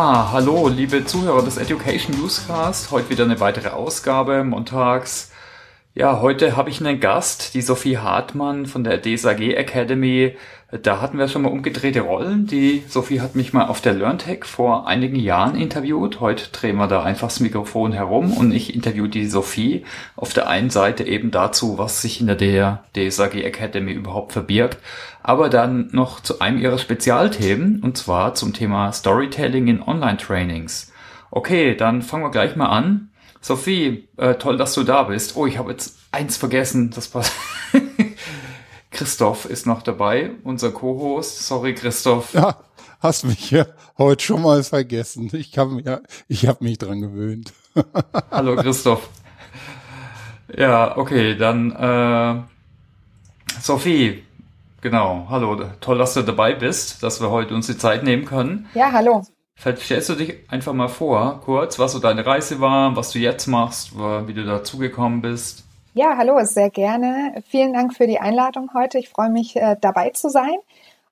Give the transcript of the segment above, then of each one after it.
Ja, hallo, liebe Zuhörer des Education Newscast. Heute wieder eine weitere Ausgabe, montags. Ja, heute habe ich einen Gast, die Sophie Hartmann von der DSAG Academy. Da hatten wir schon mal umgedrehte Rollen. Die Sophie hat mich mal auf der LearnTech vor einigen Jahren interviewt. Heute drehen wir da einfach das Mikrofon herum und ich interview die Sophie auf der einen Seite eben dazu, was sich in der DSAG Academy überhaupt verbirgt, aber dann noch zu einem ihrer Spezialthemen und zwar zum Thema Storytelling in Online-Trainings. Okay, dann fangen wir gleich mal an. Sophie, äh, toll, dass du da bist. Oh, ich habe jetzt eins vergessen. Das passt. Christoph ist noch dabei, unser Co-Host. Sorry, Christoph. Ja, hast mich ja heute schon mal vergessen. Ich kann ja, ich habe mich dran gewöhnt. Hallo, Christoph. Ja, okay, dann äh, Sophie. Genau, hallo. Toll, dass du dabei bist, dass wir heute uns die Zeit nehmen können. Ja, hallo. Stellst du dich einfach mal vor, kurz, was so deine Reise war, was du jetzt machst, wie du dazugekommen bist. Ja, hallo, sehr gerne. Vielen Dank für die Einladung heute. Ich freue mich, äh, dabei zu sein.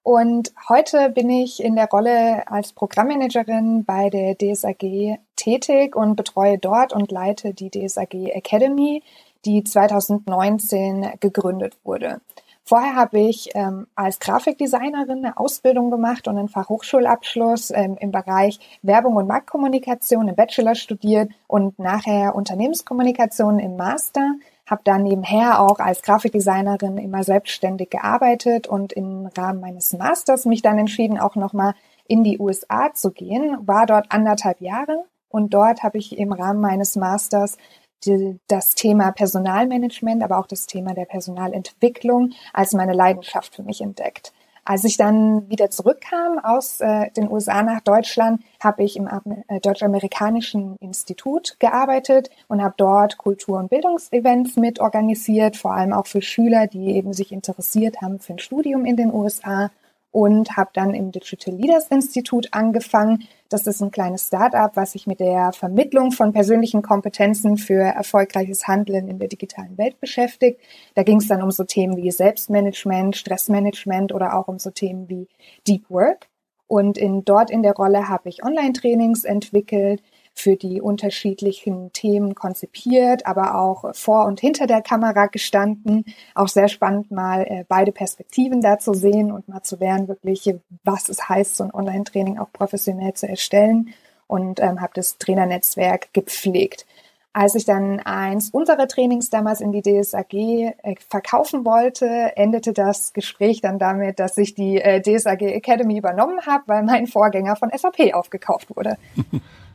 Und heute bin ich in der Rolle als Programmmanagerin bei der DSAG tätig und betreue dort und leite die DSAG Academy, die 2019 gegründet wurde. Vorher habe ich ähm, als Grafikdesignerin eine Ausbildung gemacht und einen Fachhochschulabschluss ähm, im Bereich Werbung und Marktkommunikation im Bachelor studiert und nachher Unternehmenskommunikation im Master. Habe dann nebenher auch als Grafikdesignerin immer selbstständig gearbeitet und im Rahmen meines Masters mich dann entschieden, auch nochmal in die USA zu gehen. War dort anderthalb Jahre und dort habe ich im Rahmen meines Masters die, das Thema Personalmanagement, aber auch das Thema der Personalentwicklung als meine Leidenschaft für mich entdeckt. Als ich dann wieder zurückkam aus äh, den USA nach Deutschland, habe ich im äh, Deutsch-Amerikanischen Institut gearbeitet und habe dort Kultur- und Bildungsevents mit organisiert, vor allem auch für Schüler, die eben sich interessiert haben für ein Studium in den USA und habe dann im Digital Leaders Institut angefangen. Das ist ein kleines Startup, was sich mit der Vermittlung von persönlichen Kompetenzen für erfolgreiches Handeln in der digitalen Welt beschäftigt. Da ging es dann um so Themen wie Selbstmanagement, Stressmanagement oder auch um so Themen wie Deep Work. Und in, dort in der Rolle habe ich Online-Trainings entwickelt, für die unterschiedlichen Themen konzipiert, aber auch vor und hinter der Kamera gestanden. Auch sehr spannend, mal äh, beide Perspektiven da zu sehen und mal zu lernen, wirklich, was es heißt, so ein Online-Training auch professionell zu erstellen und ähm, habe das Trainernetzwerk gepflegt. Als ich dann eins unserer Trainings damals in die DSAG äh, verkaufen wollte, endete das Gespräch dann damit, dass ich die äh, DSAG Academy übernommen habe, weil mein Vorgänger von SAP aufgekauft wurde.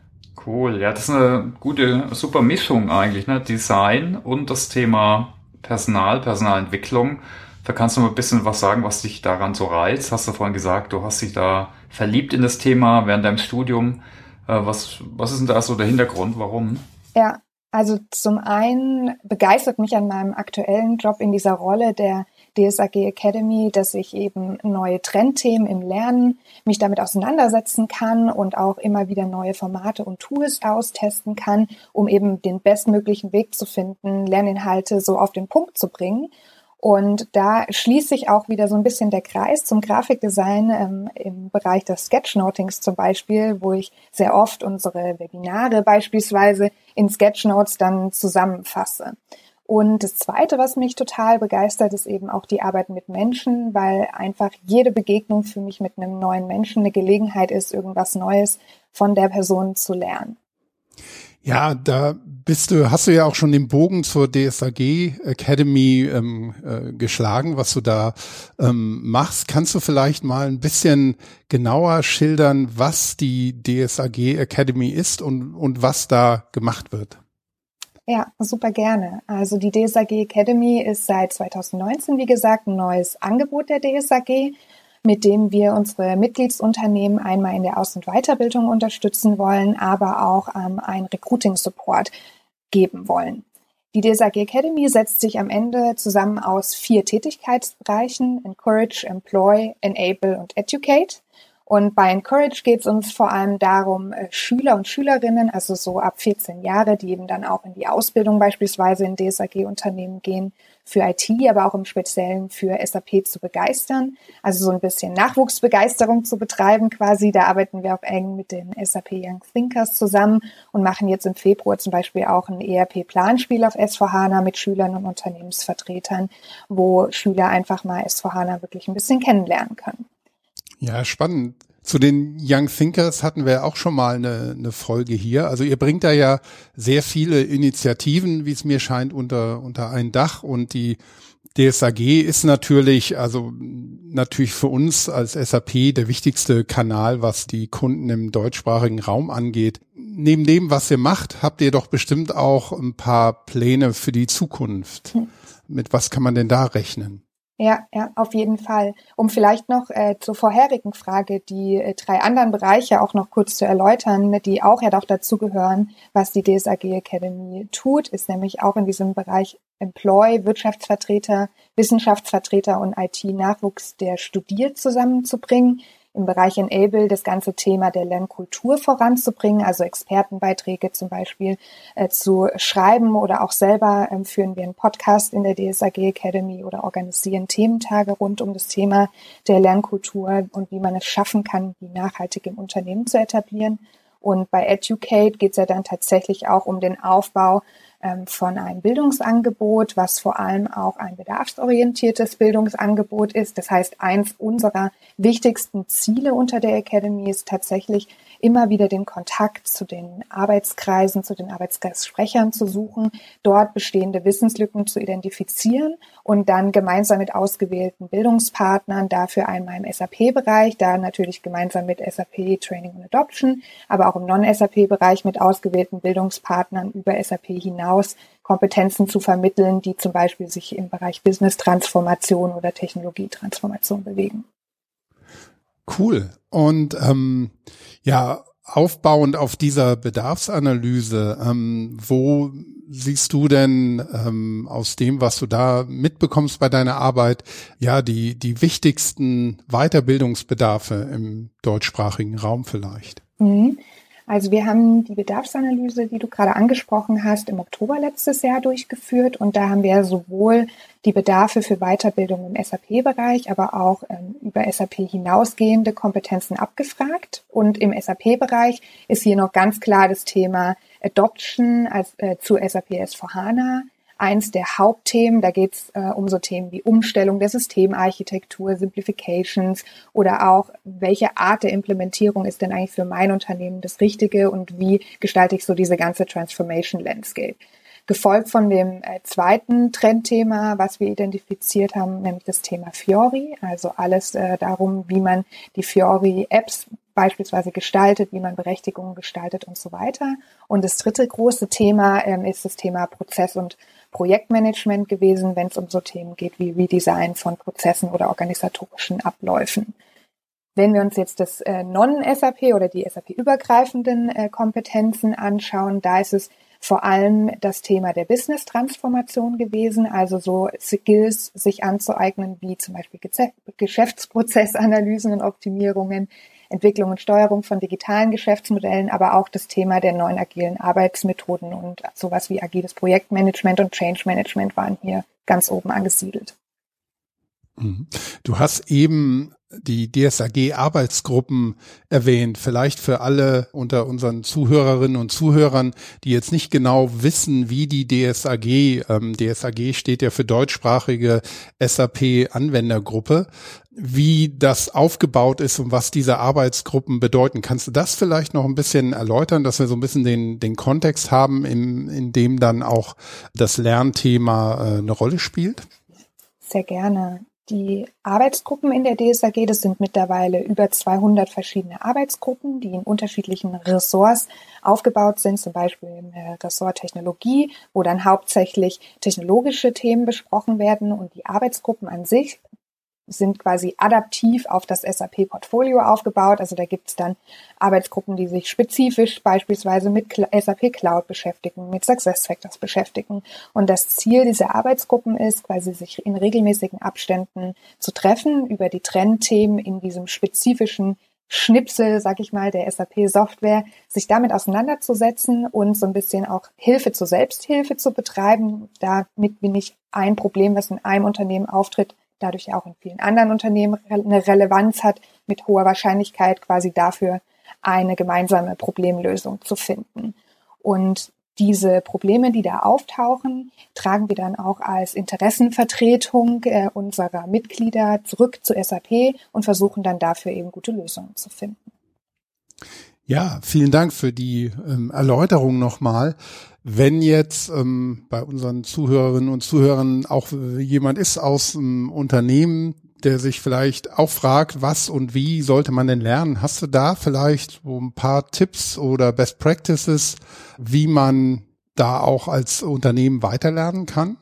Cool, ja, das ist eine gute, super Mischung eigentlich, ne? Design und das Thema Personal, Personalentwicklung. Da kannst du mal ein bisschen was sagen, was dich daran so reizt. Hast du vorhin gesagt, du hast dich da verliebt in das Thema während deinem Studium. Äh, was, was ist denn da so der Hintergrund? Warum? Ja, also zum einen begeistert mich an meinem aktuellen Job in dieser Rolle der DSAG Academy, dass ich eben neue Trendthemen im Lernen mich damit auseinandersetzen kann und auch immer wieder neue Formate und Tools austesten kann, um eben den bestmöglichen Weg zu finden, Lerninhalte so auf den Punkt zu bringen. Und da schließt sich auch wieder so ein bisschen der Kreis zum Grafikdesign ähm, im Bereich des Sketchnotings zum Beispiel, wo ich sehr oft unsere Webinare beispielsweise in Sketchnotes dann zusammenfasse. Und das Zweite, was mich total begeistert, ist eben auch die Arbeit mit Menschen, weil einfach jede Begegnung für mich mit einem neuen Menschen eine Gelegenheit ist, irgendwas Neues von der Person zu lernen. Ja, da bist du, hast du ja auch schon den Bogen zur DSAG Academy ähm, äh, geschlagen, was du da ähm, machst. Kannst du vielleicht mal ein bisschen genauer schildern, was die DSAG Academy ist und, und was da gemacht wird? Ja, super gerne. Also die DSAG Academy ist seit 2019, wie gesagt, ein neues Angebot der DSAG, mit dem wir unsere Mitgliedsunternehmen einmal in der Aus- und Weiterbildung unterstützen wollen, aber auch ähm, einen Recruiting-Support geben wollen. Die DSAG Academy setzt sich am Ende zusammen aus vier Tätigkeitsbereichen, Encourage, Employ, Enable und Educate. Und bei Encourage geht es uns vor allem darum, äh, Schüler und Schülerinnen, also so ab 14 Jahre, die eben dann auch in die Ausbildung beispielsweise in DSAG-Unternehmen gehen, für IT, aber auch im Speziellen für SAP zu begeistern. Also so ein bisschen Nachwuchsbegeisterung zu betreiben quasi. Da arbeiten wir auch eng mit den SAP Young Thinkers zusammen und machen jetzt im Februar zum Beispiel auch ein ERP-Planspiel auf S4HANA mit Schülern und Unternehmensvertretern, wo Schüler einfach mal S4HANA wirklich ein bisschen kennenlernen können. Ja, spannend. Zu den Young Thinkers hatten wir auch schon mal eine, eine Folge hier. Also ihr bringt da ja sehr viele Initiativen, wie es mir scheint, unter, unter ein Dach und die DSAG ist natürlich, also natürlich für uns als SAP der wichtigste Kanal, was die Kunden im deutschsprachigen Raum angeht. Neben dem, was ihr macht, habt ihr doch bestimmt auch ein paar Pläne für die Zukunft. Mit was kann man denn da rechnen? Ja, ja, auf jeden Fall. Um vielleicht noch äh, zur vorherigen Frage die äh, drei anderen Bereiche auch noch kurz zu erläutern, die auch ja doch dazugehören, was die DSAG Academy tut, ist nämlich auch in diesem Bereich Employ, Wirtschaftsvertreter, Wissenschaftsvertreter und IT-Nachwuchs, der studiert, zusammenzubringen im Bereich Enable das ganze Thema der Lernkultur voranzubringen, also Expertenbeiträge zum Beispiel äh, zu schreiben oder auch selber ähm, führen wir einen Podcast in der DSAG Academy oder organisieren Thementage rund um das Thema der Lernkultur und wie man es schaffen kann, die nachhaltig im Unternehmen zu etablieren. Und bei Educate geht es ja dann tatsächlich auch um den Aufbau von einem Bildungsangebot, was vor allem auch ein bedarfsorientiertes Bildungsangebot ist. Das heißt, eins unserer wichtigsten Ziele unter der Academy ist tatsächlich immer wieder den Kontakt zu den Arbeitskreisen, zu den Arbeitskreissprechern zu suchen, dort bestehende Wissenslücken zu identifizieren und dann gemeinsam mit ausgewählten Bildungspartnern, dafür einmal im SAP-Bereich, da natürlich gemeinsam mit SAP Training and Adoption, aber auch im Non-SAP-Bereich mit ausgewählten Bildungspartnern über SAP hinaus Kompetenzen zu vermitteln, die zum Beispiel sich im Bereich Business-Transformation oder Technologietransformation bewegen. Cool. Und ähm, ja, aufbauend auf dieser Bedarfsanalyse, ähm, wo siehst du denn ähm, aus dem, was du da mitbekommst bei deiner Arbeit, ja, die, die wichtigsten Weiterbildungsbedarfe im deutschsprachigen Raum vielleicht? Mhm. Also wir haben die Bedarfsanalyse, die du gerade angesprochen hast, im Oktober letztes Jahr durchgeführt und da haben wir sowohl die Bedarfe für Weiterbildung im SAP-Bereich, aber auch ähm, über SAP hinausgehende Kompetenzen abgefragt. Und im SAP-Bereich ist hier noch ganz klar das Thema Adoption als, äh, zu SAP S4HANA, eins der Hauptthemen. Da geht es äh, um so Themen wie Umstellung der Systemarchitektur, Simplifications oder auch, welche Art der Implementierung ist denn eigentlich für mein Unternehmen das Richtige und wie gestalte ich so diese ganze Transformation Landscape. Gefolgt von dem äh, zweiten Trendthema, was wir identifiziert haben, nämlich das Thema Fiori, also alles äh, darum, wie man die Fiori-Apps beispielsweise gestaltet, wie man Berechtigungen gestaltet und so weiter. Und das dritte große Thema ähm, ist das Thema Prozess- und Projektmanagement gewesen, wenn es um so Themen geht wie Redesign von Prozessen oder organisatorischen Abläufen. Wenn wir uns jetzt das äh, Non-SAP oder die SAP-übergreifenden äh, Kompetenzen anschauen, da ist es vor allem das Thema der Business-Transformation gewesen, also so Skills sich anzueignen, wie zum Beispiel Geschäftsprozessanalysen und Optimierungen, Entwicklung und Steuerung von digitalen Geschäftsmodellen, aber auch das Thema der neuen agilen Arbeitsmethoden und sowas wie agiles Projektmanagement und Change Management waren hier ganz oben angesiedelt. Mhm. Du hast eben die DSAG-Arbeitsgruppen erwähnt. Vielleicht für alle unter unseren Zuhörerinnen und Zuhörern, die jetzt nicht genau wissen, wie die DSAG, ähm, DSAG steht ja für deutschsprachige SAP-Anwendergruppe, wie das aufgebaut ist und was diese Arbeitsgruppen bedeuten. Kannst du das vielleicht noch ein bisschen erläutern, dass wir so ein bisschen den, den Kontext haben, in, in dem dann auch das Lernthema äh, eine Rolle spielt? Sehr gerne. Die Arbeitsgruppen in der DSAG, das sind mittlerweile über 200 verschiedene Arbeitsgruppen, die in unterschiedlichen Ressorts aufgebaut sind, zum Beispiel im äh, Ressort Technologie, wo dann hauptsächlich technologische Themen besprochen werden und die Arbeitsgruppen an sich sind quasi adaptiv auf das SAP-Portfolio aufgebaut. Also da gibt es dann Arbeitsgruppen, die sich spezifisch beispielsweise mit SAP Cloud beschäftigen, mit SuccessFactors beschäftigen. Und das Ziel dieser Arbeitsgruppen ist, quasi sich in regelmäßigen Abständen zu treffen, über die Trendthemen in diesem spezifischen Schnipsel, sag ich mal, der SAP-Software, sich damit auseinanderzusetzen und so ein bisschen auch Hilfe zur Selbsthilfe zu betreiben. Damit bin ich ein Problem, was in einem Unternehmen auftritt, dadurch auch in vielen anderen Unternehmen eine Relevanz hat, mit hoher Wahrscheinlichkeit quasi dafür eine gemeinsame Problemlösung zu finden. Und diese Probleme, die da auftauchen, tragen wir dann auch als Interessenvertretung äh, unserer Mitglieder zurück zu SAP und versuchen dann dafür eben gute Lösungen zu finden. Ja, vielen Dank für die ähm, Erläuterung nochmal. Wenn jetzt ähm, bei unseren Zuhörerinnen und Zuhörern auch jemand ist aus dem Unternehmen, der sich vielleicht auch fragt, was und wie sollte man denn lernen? Hast du da vielleicht so ein paar Tipps oder Best Practices, wie man da auch als Unternehmen weiterlernen kann?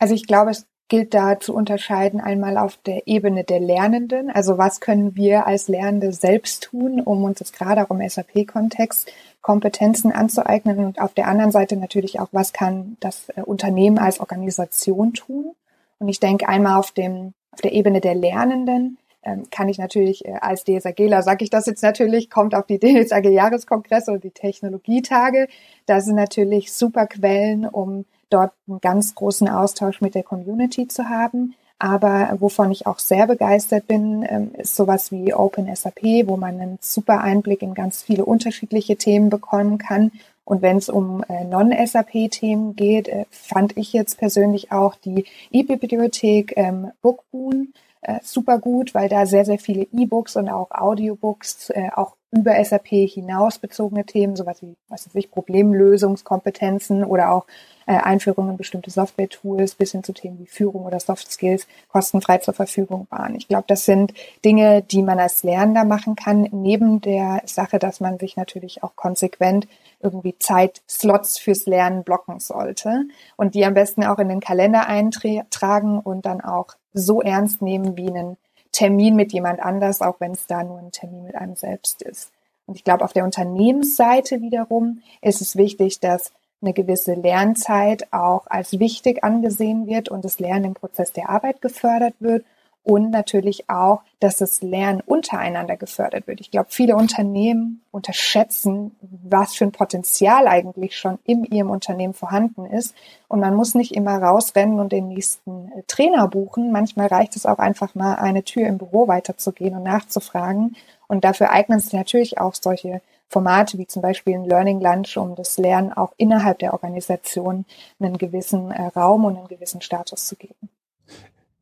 Also ich glaube, es gilt da zu unterscheiden einmal auf der Ebene der Lernenden. Also was können wir als Lernende selbst tun, um uns jetzt gerade auch im SAP-Kontext Kompetenzen anzueignen und auf der anderen Seite natürlich auch, was kann das äh, Unternehmen als Organisation tun? Und ich denke einmal auf dem auf der Ebene der Lernenden ähm, kann ich natürlich äh, als DSAGler, sage ich das jetzt natürlich, kommt auf die DSAG-Jahreskongresse oder die Technologietage. Das sind natürlich super Quellen, um dort einen ganz großen Austausch mit der Community zu haben. Aber wovon ich auch sehr begeistert bin, ähm, ist sowas wie Open SAP, wo man einen super Einblick in ganz viele unterschiedliche Themen bekommen kann und wenn es um äh, Non-SAP-Themen geht, äh, fand ich jetzt persönlich auch die E-Bibliothek ähm, Bookboon äh, super gut, weil da sehr, sehr viele E-Books und auch Audiobooks auch über SAP hinaus bezogene Themen, sowas wie, was weiß ich, Problemlösungskompetenzen oder auch äh, Einführung in bestimmte Software-Tools bis hin zu Themen wie Führung oder Soft Skills kostenfrei zur Verfügung waren. Ich glaube, das sind Dinge, die man als Lernender machen kann, neben der Sache, dass man sich natürlich auch konsequent irgendwie Zeitslots fürs Lernen blocken sollte und die am besten auch in den Kalender eintragen und dann auch so ernst nehmen wie einen Termin mit jemand anders, auch wenn es da nur ein Termin mit einem selbst ist. Und ich glaube, auf der Unternehmensseite wiederum ist es wichtig, dass eine gewisse Lernzeit auch als wichtig angesehen wird und das Lernen im Prozess der Arbeit gefördert wird und natürlich auch, dass das Lernen untereinander gefördert wird. Ich glaube, viele Unternehmen unterschätzen, was für ein Potenzial eigentlich schon in ihrem Unternehmen vorhanden ist. Und man muss nicht immer rausrennen und den nächsten äh, Trainer buchen. Manchmal reicht es auch einfach mal, eine Tür im Büro weiterzugehen und nachzufragen. Und dafür eignen sich natürlich auch solche Formate wie zum Beispiel ein Learning Lunch, um das Lernen auch innerhalb der Organisation einen gewissen äh, Raum und einen gewissen Status zu geben.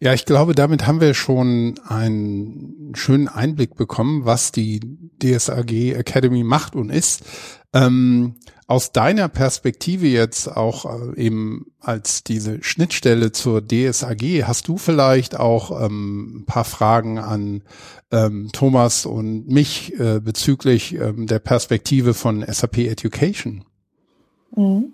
Ja, ich glaube, damit haben wir schon einen schönen Einblick bekommen, was die DSAG Academy macht und ist. Ähm, aus deiner Perspektive jetzt auch äh, eben als diese Schnittstelle zur DSAG, hast du vielleicht auch ähm, ein paar Fragen an ähm, Thomas und mich äh, bezüglich ähm, der Perspektive von SAP Education? Mhm.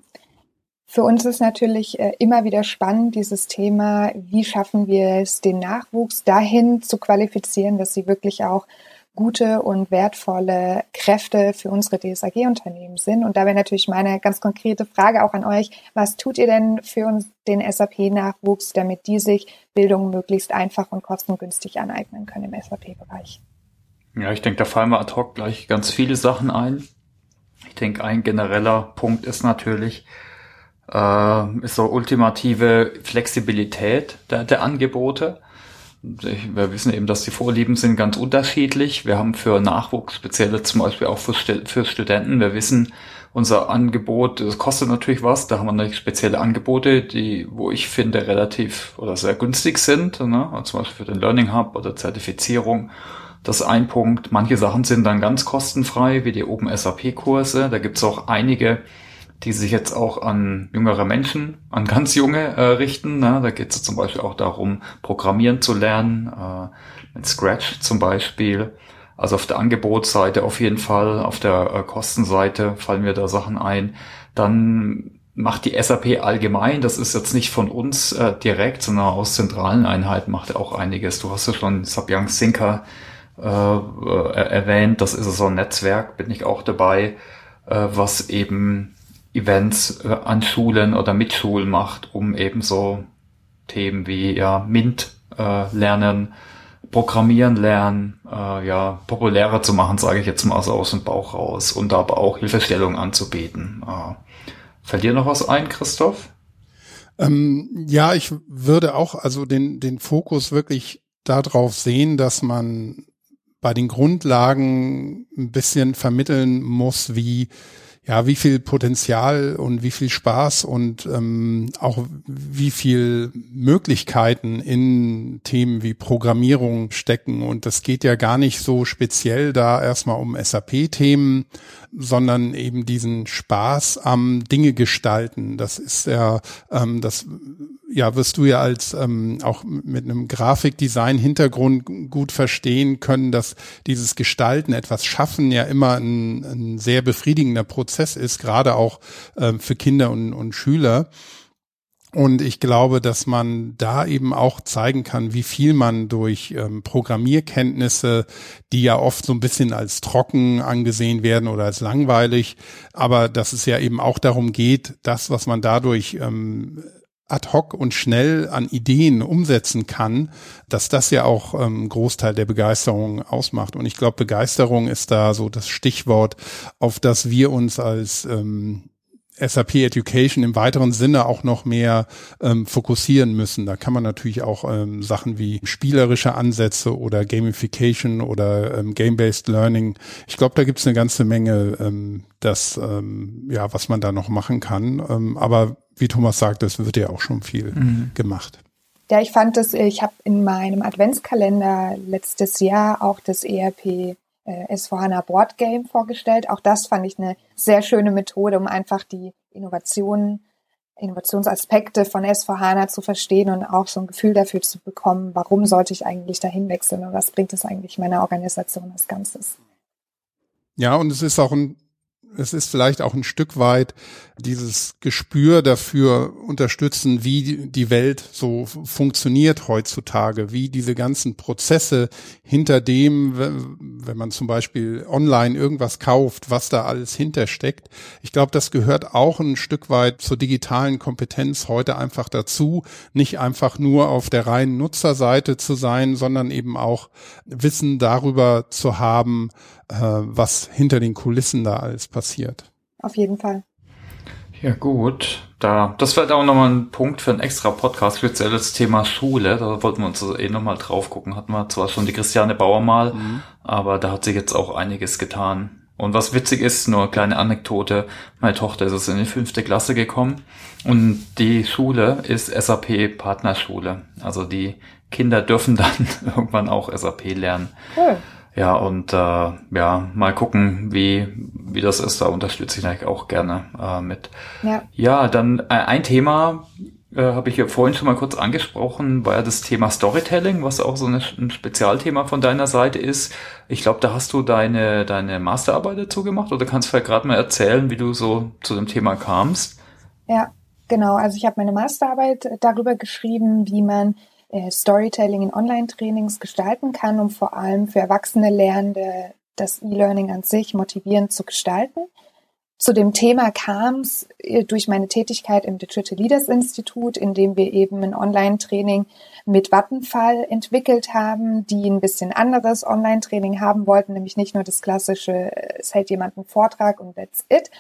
Für uns ist natürlich äh, immer wieder spannend, dieses Thema, wie schaffen wir es, den Nachwuchs dahin zu qualifizieren, dass sie wirklich auch gute und wertvolle Kräfte für unsere DSAG-Unternehmen sind. Und da wäre natürlich meine ganz konkrete Frage auch an euch, was tut ihr denn für uns den SAP-Nachwuchs, damit die sich Bildung möglichst einfach und kostengünstig aneignen können im SAP-Bereich? Ja, ich denke, da fallen wir ad hoc gleich ganz viele Sachen ein. Ich denke, ein genereller Punkt ist natürlich, äh, ist so ultimative Flexibilität der, der Angebote. Wir wissen eben, dass die Vorlieben sind ganz unterschiedlich. Wir haben für Nachwuchs spezielle zum Beispiel auch für, für Studenten. Wir wissen, unser Angebot, das kostet natürlich was. Da haben wir natürlich spezielle Angebote, die, wo ich finde, relativ oder sehr günstig sind. Ne? Also zum Beispiel für den Learning Hub oder Zertifizierung. Das ist ein Punkt. Manche Sachen sind dann ganz kostenfrei, wie die Open SAP Kurse. Da gibt es auch einige, die sich jetzt auch an jüngere Menschen, an ganz junge äh, richten. Ne? Da geht es zum Beispiel auch darum, Programmieren zu lernen, äh, mit Scratch zum Beispiel. Also auf der Angebotsseite auf jeden Fall, auf der äh, Kostenseite fallen mir da Sachen ein. Dann macht die SAP allgemein, das ist jetzt nicht von uns äh, direkt, sondern aus zentralen Einheiten macht auch einiges. Du hast ja schon Sabyang Sinker äh, äh, erwähnt, das ist so ein Netzwerk, bin ich auch dabei, äh, was eben Events äh, an Schulen oder mit Schulen macht, um eben so Themen wie ja MINT äh, lernen, Programmieren lernen, äh, ja, populärer zu machen, sage ich jetzt mal so aus dem Bauch raus und aber auch Hilfestellung anzubieten. Äh, fällt dir noch was ein, Christoph? Ähm, ja, ich würde auch also den, den Fokus wirklich darauf sehen, dass man bei den Grundlagen ein bisschen vermitteln muss, wie ja, wie viel Potenzial und wie viel Spaß und ähm, auch wie viel Möglichkeiten in Themen wie Programmierung stecken. Und das geht ja gar nicht so speziell da erstmal um SAP-Themen, sondern eben diesen Spaß am Dinge gestalten. Das ist ja, ähm, das ja, wirst du ja als ähm, auch mit einem Grafikdesign-Hintergrund gut verstehen können, dass dieses Gestalten, etwas schaffen ja immer ein, ein sehr befriedigender Prozess ist, gerade auch ähm, für Kinder und, und Schüler. Und ich glaube, dass man da eben auch zeigen kann, wie viel man durch ähm, Programmierkenntnisse, die ja oft so ein bisschen als trocken angesehen werden oder als langweilig, aber dass es ja eben auch darum geht, das, was man dadurch ähm, ad hoc und schnell an Ideen umsetzen kann, dass das ja auch ähm, Großteil der Begeisterung ausmacht. Und ich glaube, Begeisterung ist da so das Stichwort, auf das wir uns als ähm, SAP Education im weiteren Sinne auch noch mehr ähm, fokussieren müssen. Da kann man natürlich auch ähm, Sachen wie spielerische Ansätze oder Gamification oder ähm, Game-Based Learning. Ich glaube, da gibt es eine ganze Menge, ähm, das ähm, ja, was man da noch machen kann. Ähm, aber wie Thomas sagt, es wird ja auch schon viel mhm. gemacht. Ja, ich fand das, ich habe in meinem Adventskalender letztes Jahr auch das ERP äh, S4HANA Board Game vorgestellt. Auch das fand ich eine sehr schöne Methode, um einfach die Innovationen, Innovationsaspekte von S4HANA zu verstehen und auch so ein Gefühl dafür zu bekommen, warum sollte ich eigentlich dahin wechseln und was bringt es eigentlich meiner Organisation als Ganzes. Ja, und es ist auch ein es ist vielleicht auch ein Stück weit dieses Gespür dafür unterstützen, wie die Welt so funktioniert heutzutage, wie diese ganzen Prozesse hinter dem, wenn man zum Beispiel online irgendwas kauft, was da alles hintersteckt. Ich glaube, das gehört auch ein Stück weit zur digitalen Kompetenz heute einfach dazu, nicht einfach nur auf der reinen Nutzerseite zu sein, sondern eben auch Wissen darüber zu haben, was hinter den Kulissen da alles passiert. Auf jeden Fall. Ja gut, da das wäre auch nochmal ein Punkt für einen extra Podcast, speziell das Thema Schule. Da wollten wir uns eh nochmal drauf gucken. Hatten wir zwar schon die Christiane Bauer mal, mhm. aber da hat sich jetzt auch einiges getan. Und was witzig ist, nur eine kleine Anekdote, meine Tochter ist jetzt in die fünfte Klasse gekommen und die Schule ist SAP Partnerschule. Also die Kinder dürfen dann irgendwann auch SAP lernen. Cool. Ja, und äh, ja, mal gucken, wie, wie das ist. Da unterstütze ich eigentlich auch gerne äh, mit. Ja, ja dann äh, ein Thema äh, habe ich ja vorhin schon mal kurz angesprochen, war ja das Thema Storytelling, was auch so eine, ein Spezialthema von deiner Seite ist. Ich glaube, da hast du deine, deine Masterarbeit dazu gemacht oder kannst du vielleicht gerade mal erzählen, wie du so zu dem Thema kamst? Ja, genau. Also ich habe meine Masterarbeit darüber geschrieben, wie man Storytelling in Online-Trainings gestalten kann, um vor allem für erwachsene Lernende das E-Learning an sich motivierend zu gestalten. Zu dem Thema kam es äh, durch meine Tätigkeit im Digital Leaders Institut, in dem wir eben ein Online-Training mit Vattenfall entwickelt haben, die ein bisschen anderes Online-Training haben wollten, nämlich nicht nur das klassische, äh, es hält jemand einen Vortrag und that's it,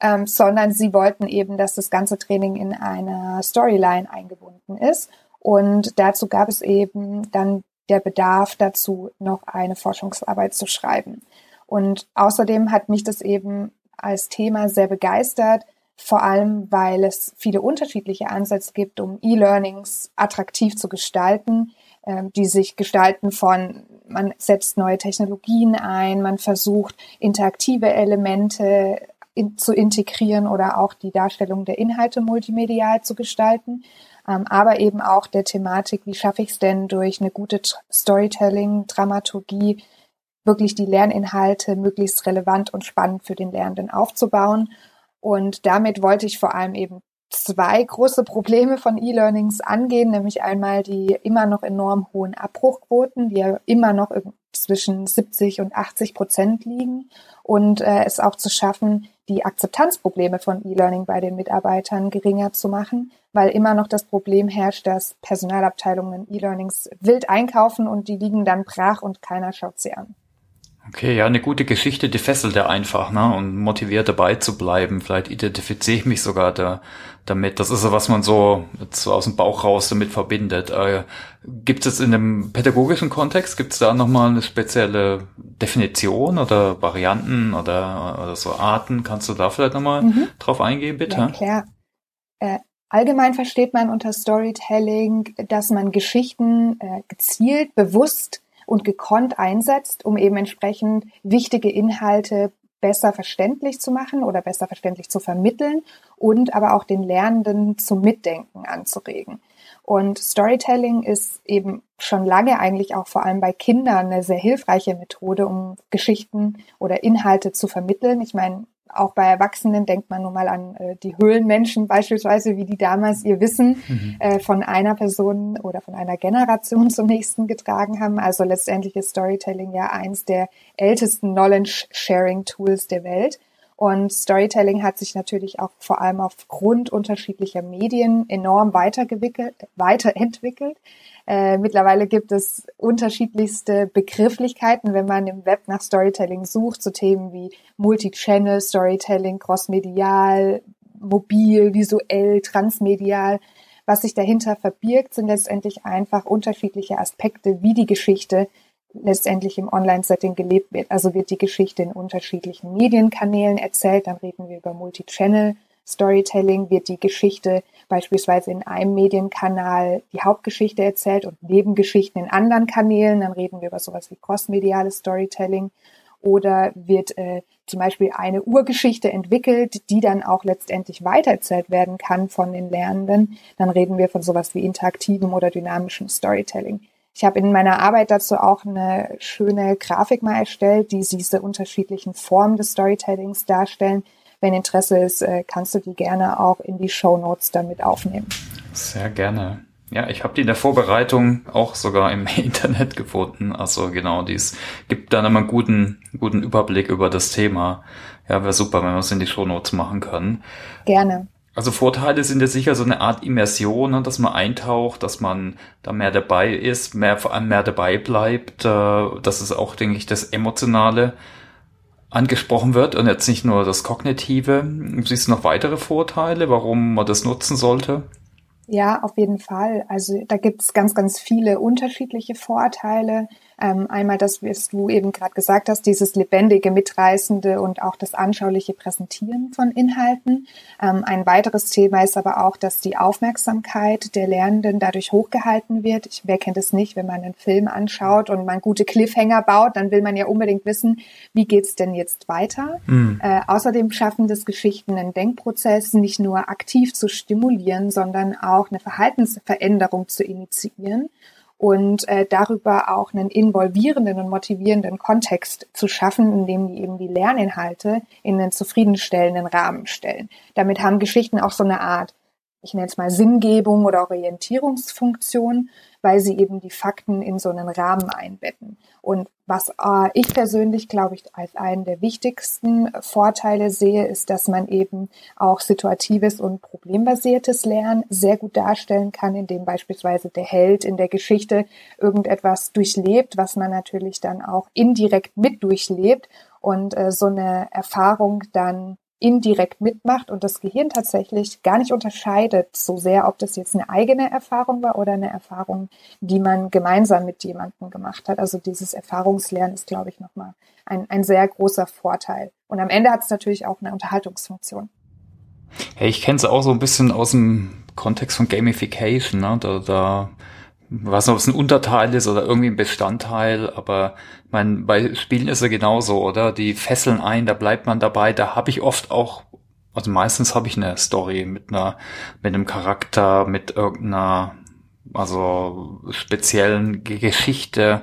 ähm, sondern sie wollten eben, dass das ganze Training in einer Storyline eingebunden ist und dazu gab es eben dann der Bedarf dazu, noch eine Forschungsarbeit zu schreiben. Und außerdem hat mich das eben als Thema sehr begeistert, vor allem weil es viele unterschiedliche Ansätze gibt, um E-Learnings attraktiv zu gestalten, ähm, die sich gestalten von, man setzt neue Technologien ein, man versucht interaktive Elemente in, zu integrieren oder auch die Darstellung der Inhalte multimedial zu gestalten aber eben auch der Thematik, wie schaffe ich es denn durch eine gute Storytelling, Dramaturgie, wirklich die Lerninhalte möglichst relevant und spannend für den Lernenden aufzubauen. Und damit wollte ich vor allem eben zwei große Probleme von E-Learnings angehen, nämlich einmal die immer noch enorm hohen Abbruchquoten, die ja immer noch zwischen 70 und 80 Prozent liegen und äh, es auch zu schaffen, die Akzeptanzprobleme von E-Learning bei den Mitarbeitern geringer zu machen, weil immer noch das Problem herrscht, dass Personalabteilungen E-Learnings wild einkaufen und die liegen dann brach und keiner schaut sie an. Okay, ja, eine gute Geschichte, die fesselt ja einfach, ne, und motiviert dabei zu bleiben. Vielleicht identifiziere ich mich sogar da, damit. Das ist so, was man so, so aus dem Bauch raus damit verbindet. Äh, gibt es in dem pädagogischen Kontext, gibt es da nochmal eine spezielle Definition oder Varianten oder, oder so Arten? Kannst du da vielleicht nochmal mhm. drauf eingehen, bitte? Ja, klar. Äh, allgemein versteht man unter Storytelling, dass man Geschichten äh, gezielt, bewusst und gekonnt einsetzt, um eben entsprechend wichtige Inhalte besser verständlich zu machen oder besser verständlich zu vermitteln und aber auch den Lernenden zum Mitdenken anzuregen. Und Storytelling ist eben schon lange eigentlich auch vor allem bei Kindern eine sehr hilfreiche Methode, um Geschichten oder Inhalte zu vermitteln. Ich meine, auch bei Erwachsenen denkt man nun mal an äh, die Höhlenmenschen beispielsweise, wie die damals ihr Wissen mhm. äh, von einer Person oder von einer Generation zum nächsten getragen haben. Also letztendlich ist Storytelling ja eins der ältesten Knowledge-Sharing-Tools der Welt. Und Storytelling hat sich natürlich auch vor allem aufgrund unterschiedlicher Medien enorm weiterentwickelt. Äh, mittlerweile gibt es unterschiedlichste Begrifflichkeiten, wenn man im Web nach Storytelling sucht, so Themen wie Multi-Channel Storytelling, crossmedial, mobil, visuell, transmedial. Was sich dahinter verbirgt, sind letztendlich einfach unterschiedliche Aspekte, wie die Geschichte letztendlich im Online-Setting gelebt wird. Also wird die Geschichte in unterschiedlichen Medienkanälen erzählt, dann reden wir über Multi-Channel Storytelling wird die Geschichte beispielsweise in einem Medienkanal die Hauptgeschichte erzählt und Nebengeschichten in anderen Kanälen. Dann reden wir über sowas wie crossmediales Storytelling. Oder wird äh, zum Beispiel eine Urgeschichte entwickelt, die dann auch letztendlich weitererzählt werden kann von den Lernenden. Dann reden wir von sowas wie interaktivem oder dynamischem Storytelling. Ich habe in meiner Arbeit dazu auch eine schöne Grafik mal erstellt, die diese unterschiedlichen Formen des Storytellings darstellen, wenn Interesse ist, äh, kannst du die gerne auch in die Show Notes damit aufnehmen. Sehr gerne. Ja, ich habe die in der Vorbereitung auch sogar im Internet gefunden. Also genau, dies gibt dann immer einen guten, guten Überblick über das Thema. Ja, wäre super, wenn wir es in die Show Notes machen können. Gerne. Also Vorteile sind ja sicher so eine Art Immersion, ne, dass man eintaucht, dass man da mehr dabei ist, mehr vor allem mehr dabei bleibt. Äh, das ist auch, denke ich, das Emotionale angesprochen wird und jetzt nicht nur das Kognitive. Siehst du noch weitere Vorteile, warum man das nutzen sollte? Ja, auf jeden Fall. Also da gibt es ganz, ganz viele unterschiedliche Vorteile. Ähm, einmal das, was du eben gerade gesagt hast, dieses lebendige, mitreißende und auch das anschauliche Präsentieren von Inhalten. Ähm, ein weiteres Thema ist aber auch, dass die Aufmerksamkeit der Lernenden dadurch hochgehalten wird. Ich, wer kennt es nicht, wenn man einen Film anschaut und man gute Cliffhanger baut, dann will man ja unbedingt wissen, wie geht's denn jetzt weiter. Mhm. Äh, außerdem schaffen das Geschichten einen Denkprozess nicht nur aktiv zu stimulieren, sondern auch eine Verhaltensveränderung zu initiieren und äh, darüber auch einen involvierenden und motivierenden Kontext zu schaffen, in dem die eben die Lerninhalte in einen zufriedenstellenden Rahmen stellen. Damit haben Geschichten auch so eine Art, ich nenne es mal Sinngebung oder Orientierungsfunktion weil sie eben die Fakten in so einen Rahmen einbetten. Und was äh, ich persönlich, glaube ich, als einen der wichtigsten Vorteile sehe, ist, dass man eben auch situatives und problembasiertes Lernen sehr gut darstellen kann, indem beispielsweise der Held in der Geschichte irgendetwas durchlebt, was man natürlich dann auch indirekt mit durchlebt und äh, so eine Erfahrung dann indirekt mitmacht und das Gehirn tatsächlich gar nicht unterscheidet so sehr, ob das jetzt eine eigene Erfahrung war oder eine Erfahrung, die man gemeinsam mit jemandem gemacht hat. Also dieses Erfahrungslernen ist, glaube ich, nochmal ein, ein sehr großer Vorteil. Und am Ende hat es natürlich auch eine Unterhaltungsfunktion. Hey, ich kenne es auch so ein bisschen aus dem Kontext von Gamification. Ne? Da, da weiß nicht, ob es ein Unterteil ist oder irgendwie ein Bestandteil, aber mein, bei Spielen ist er genauso, oder? Die fesseln ein, da bleibt man dabei, da habe ich oft auch, also meistens habe ich eine Story mit einer, mit einem Charakter, mit irgendeiner, also speziellen Geschichte,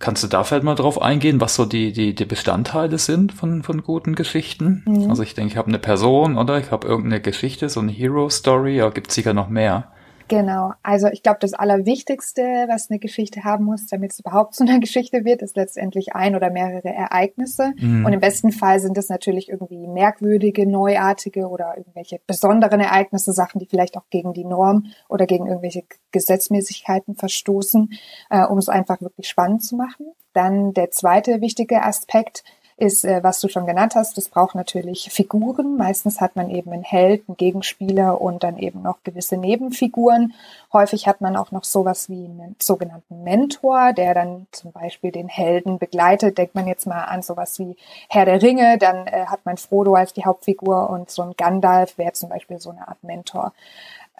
Kannst du da vielleicht mal drauf eingehen, was so die, die, die Bestandteile sind von, von guten Geschichten? Mhm. Also ich denke, ich habe eine Person oder ich habe irgendeine Geschichte, so eine Hero-Story, aber gibt sicher noch mehr. Genau. Also ich glaube, das Allerwichtigste, was eine Geschichte haben muss, damit es überhaupt zu einer Geschichte wird, ist letztendlich ein oder mehrere Ereignisse. Mhm. Und im besten Fall sind es natürlich irgendwie merkwürdige, neuartige oder irgendwelche besonderen Ereignisse, Sachen, die vielleicht auch gegen die Norm oder gegen irgendwelche Gesetzmäßigkeiten verstoßen, äh, um es einfach wirklich spannend zu machen. Dann der zweite wichtige Aspekt ist, äh, was du schon genannt hast, das braucht natürlich Figuren. Meistens hat man eben einen Held, einen Gegenspieler und dann eben noch gewisse Nebenfiguren. Häufig hat man auch noch sowas wie einen sogenannten Mentor, der dann zum Beispiel den Helden begleitet. Denkt man jetzt mal an sowas wie Herr der Ringe, dann äh, hat man Frodo als die Hauptfigur und so ein Gandalf wäre zum Beispiel so eine Art Mentor.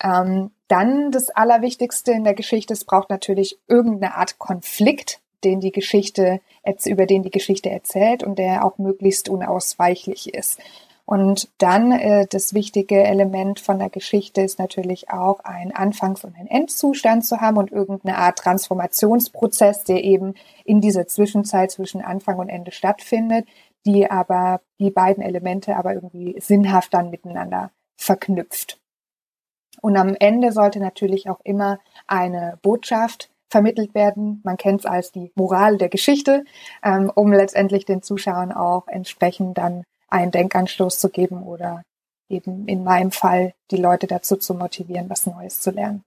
Ähm, dann das Allerwichtigste in der Geschichte, es braucht natürlich irgendeine Art Konflikt, den die Geschichte, über den die Geschichte erzählt und der auch möglichst unausweichlich ist. Und dann äh, das wichtige Element von der Geschichte ist natürlich auch ein Anfangs- und ein Endzustand zu haben und irgendeine Art Transformationsprozess, der eben in dieser Zwischenzeit zwischen Anfang und Ende stattfindet, die aber die beiden Elemente aber irgendwie sinnhaft dann miteinander verknüpft. Und am Ende sollte natürlich auch immer eine Botschaft vermittelt werden. Man kennt es als die Moral der Geschichte, ähm, um letztendlich den Zuschauern auch entsprechend dann einen Denkanstoß zu geben oder eben in meinem Fall die Leute dazu zu motivieren, was Neues zu lernen.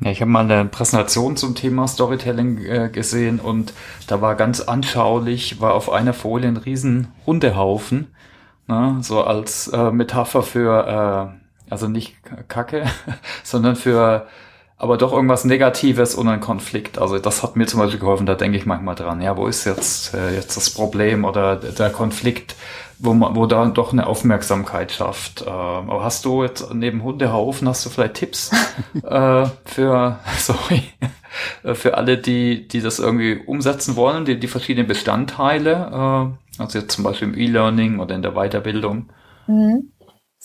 Ja, ich habe mal eine Präsentation zum Thema Storytelling äh, gesehen und da war ganz anschaulich, war auf einer Folie ein riesen Hundehaufen, ne, so als äh, Metapher für, äh, also nicht Kacke, sondern für aber doch irgendwas Negatives und ein Konflikt. Also das hat mir zum Beispiel geholfen, da denke ich manchmal dran, ja, wo ist jetzt, äh, jetzt das Problem oder der Konflikt, wo man, wo da doch eine Aufmerksamkeit schafft. Äh, aber hast du jetzt neben Hundehaufen, hast du vielleicht Tipps äh, für, sorry, äh, für alle, die, die das irgendwie umsetzen wollen, die, die verschiedenen Bestandteile, äh, also jetzt zum Beispiel im E-Learning oder in der Weiterbildung? Mhm.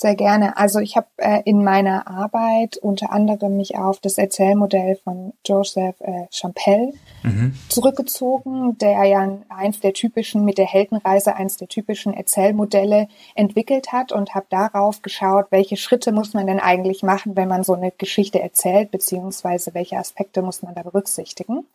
Sehr gerne. Also ich habe äh, in meiner Arbeit unter anderem mich auf das Erzählmodell von Joseph äh, Champel mhm. zurückgezogen, der ja eins der typischen, mit der Heldenreise eins der typischen Erzählmodelle entwickelt hat und habe darauf geschaut, welche Schritte muss man denn eigentlich machen, wenn man so eine Geschichte erzählt, beziehungsweise welche Aspekte muss man da berücksichtigen.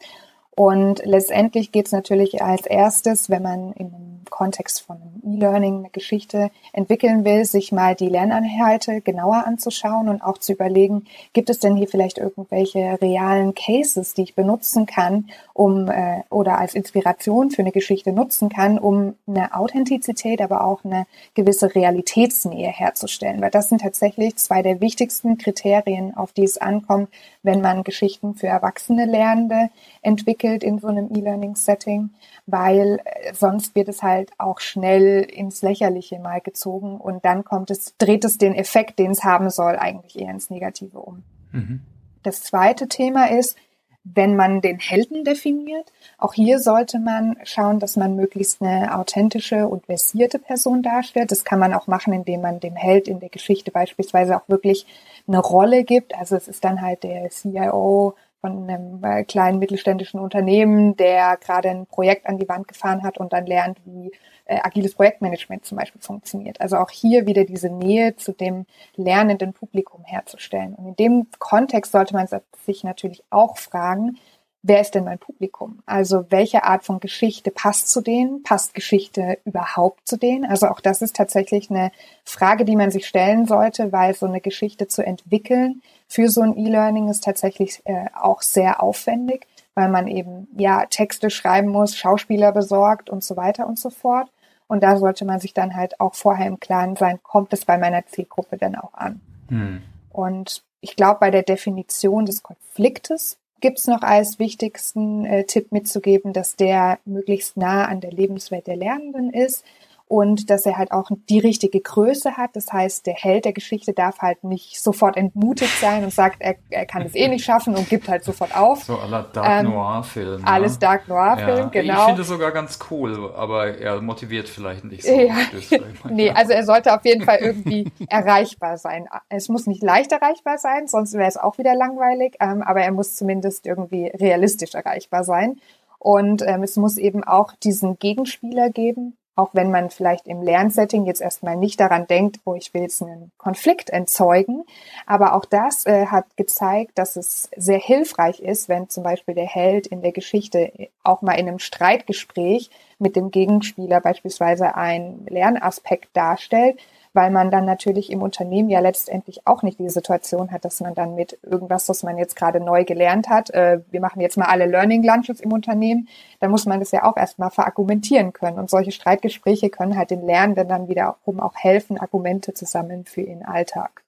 Und letztendlich geht es natürlich als erstes, wenn man im Kontext von E-Learning eine Geschichte entwickeln will, sich mal die Lerninhalte genauer anzuschauen und auch zu überlegen, gibt es denn hier vielleicht irgendwelche realen Cases, die ich benutzen kann, um äh, oder als Inspiration für eine Geschichte nutzen kann, um eine Authentizität, aber auch eine gewisse Realitätsnähe herzustellen. Weil das sind tatsächlich zwei der wichtigsten Kriterien, auf die es ankommt, wenn man Geschichten für erwachsene Lernende entwickelt in so einem E-Learning-Setting, weil äh, sonst wird es halt auch schnell ins Lächerliche mal gezogen und dann kommt es, dreht es den Effekt, den es haben soll, eigentlich eher ins Negative um. Mhm. Das zweite Thema ist, wenn man den Helden definiert, auch hier sollte man schauen, dass man möglichst eine authentische und versierte Person darstellt. Das kann man auch machen, indem man dem Held in der Geschichte beispielsweise auch wirklich eine Rolle gibt. Also es ist dann halt der CIO von einem äh, kleinen mittelständischen Unternehmen, der gerade ein Projekt an die Wand gefahren hat und dann lernt, wie äh, agiles Projektmanagement zum Beispiel funktioniert. Also auch hier wieder diese Nähe zu dem lernenden Publikum herzustellen. Und in dem Kontext sollte man sich natürlich auch fragen, wer ist denn mein Publikum? Also welche Art von Geschichte passt zu denen? Passt Geschichte überhaupt zu denen? Also auch das ist tatsächlich eine Frage, die man sich stellen sollte, weil so eine Geschichte zu entwickeln für so ein E-Learning ist tatsächlich äh, auch sehr aufwendig, weil man eben ja Texte schreiben muss, Schauspieler besorgt und so weiter und so fort. Und da sollte man sich dann halt auch vorher im Klaren sein, kommt es bei meiner Zielgruppe denn auch an? Hm. Und ich glaube, bei der Definition des Konfliktes gibt es noch als wichtigsten äh, Tipp mitzugeben, dass der möglichst nah an der Lebenswelt der Lernenden ist und dass er halt auch die richtige Größe hat. Das heißt, der Held der Geschichte darf halt nicht sofort entmutigt sein und sagt, er, er kann es eh nicht schaffen und gibt halt sofort auf. So aller Dark ähm, Noir-Film. Ähm, alles Dark Noir-Film, ja. genau. Ich finde es sogar ganz cool, aber er motiviert vielleicht nicht so. Ja. nee, also er sollte auf jeden Fall irgendwie erreichbar sein. Es muss nicht leicht erreichbar sein, sonst wäre es auch wieder langweilig, ähm, aber er muss zumindest irgendwie realistisch erreichbar sein. Und ähm, es muss eben auch diesen Gegenspieler geben, auch wenn man vielleicht im Lernsetting jetzt erstmal nicht daran denkt, oh, ich will jetzt einen Konflikt entzeugen. Aber auch das äh, hat gezeigt, dass es sehr hilfreich ist, wenn zum Beispiel der Held in der Geschichte auch mal in einem Streitgespräch mit dem Gegenspieler beispielsweise einen Lernaspekt darstellt, weil man dann natürlich im Unternehmen ja letztendlich auch nicht die Situation hat, dass man dann mit irgendwas, was man jetzt gerade neu gelernt hat, äh, wir machen jetzt mal alle Learning Lunches im Unternehmen, dann muss man das ja auch erstmal verargumentieren können. Und solche Streitgespräche können halt den Lernenden dann wiederum auch helfen, Argumente zu sammeln für ihren Alltag.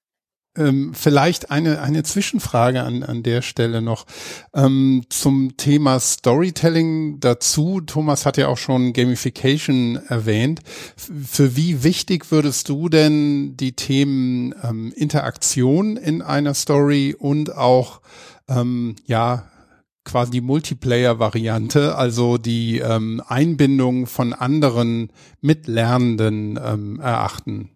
Ähm, vielleicht eine, eine Zwischenfrage an, an der Stelle noch ähm, zum Thema Storytelling dazu. Thomas hat ja auch schon Gamification erwähnt. Für wie wichtig würdest du denn die Themen ähm, Interaktion in einer Story und auch ähm, ja quasi die Multiplayer-Variante, also die ähm, Einbindung von anderen Mitlernenden ähm, erachten?